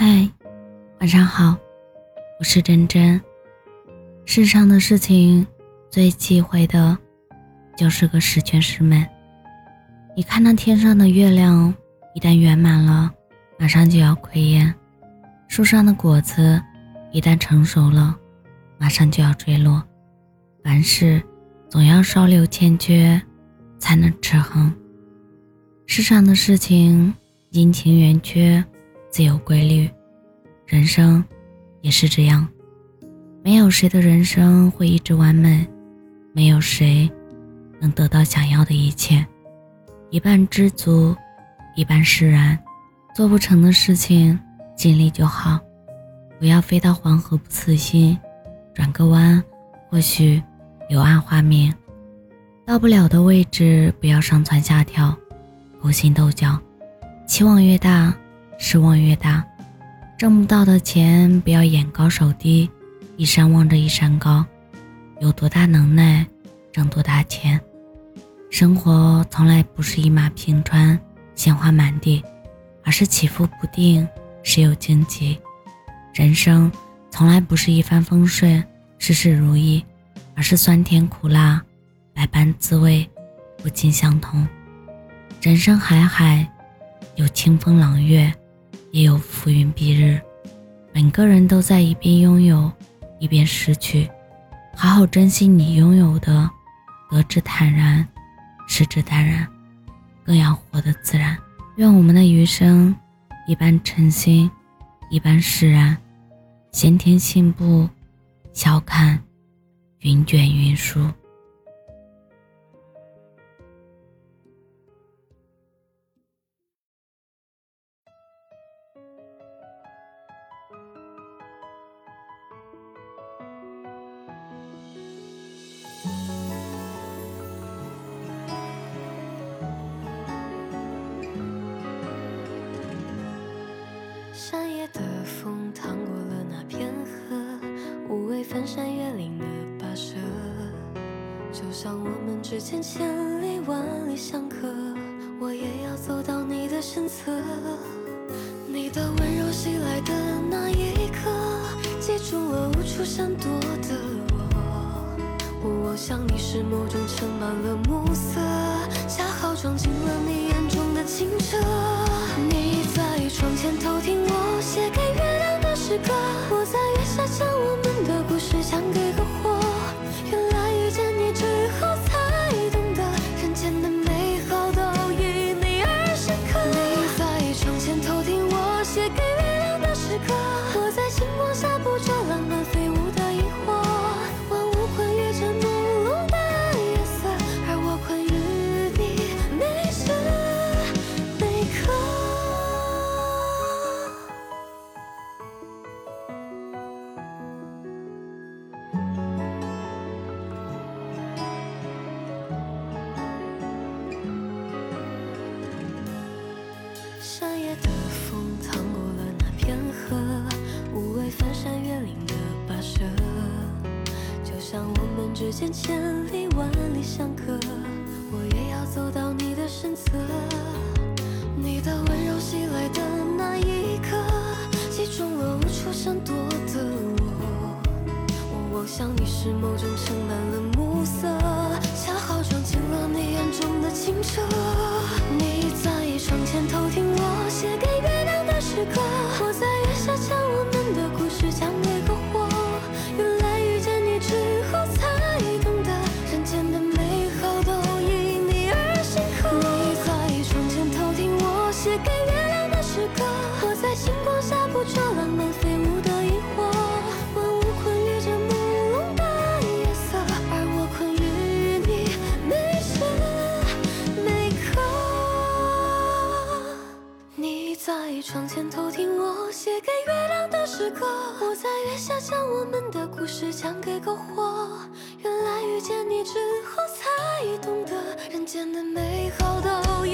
嗨，晚上好，我是真真。世上的事情最忌讳的，就是个十全十美。你看那天上的月亮，一旦圆满了，马上就要亏烟；树上的果子，一旦成熟了，马上就要坠落。凡事总要稍留欠缺，才能持衡。世上的事情阴晴圆缺。自有规律，人生也是这样。没有谁的人生会一直完美，没有谁能得到想要的一切。一半知足，一半释然。做不成的事情，尽力就好。不要飞到黄河不死心，转个弯，或许柳暗花明。到不了的位置，不要上蹿下跳，勾心斗角。期望越大。失望越大，挣不到的钱不要眼高手低，一山望着一山高。有多大能耐，挣多大钱。生活从来不是一马平川，鲜花满地，而是起伏不定，时有荆棘。人生从来不是一帆风顺，事事如意，而是酸甜苦辣，百般滋味，不尽相同。人生海海，有清风朗月。也有浮云蔽日，每个人都在一边拥有，一边失去。好好珍惜你拥有的，得之坦然，失之淡然，更要活得自然。愿我们的余生，一半诚心，一半释然。闲庭信步，笑看云卷云舒。舍，就像我们之间千里万里相隔，我也要走到你的身侧。你的温柔袭来的那一刻，击中了无处闪躲的我。我想你是眸中盛满了暮色，恰好我们之间千里万里相隔，我也要走到你的身侧。你的温柔袭来的那一刻，击中了无处闪躲的我。我望向你是某种盛满了暮色，恰好撞进了你眼中的清澈。你在窗前偷听我写给月亮的诗歌，诗歌，我在月下将我们的故事讲给篝火。原来遇见你之后才懂得，人间的美好都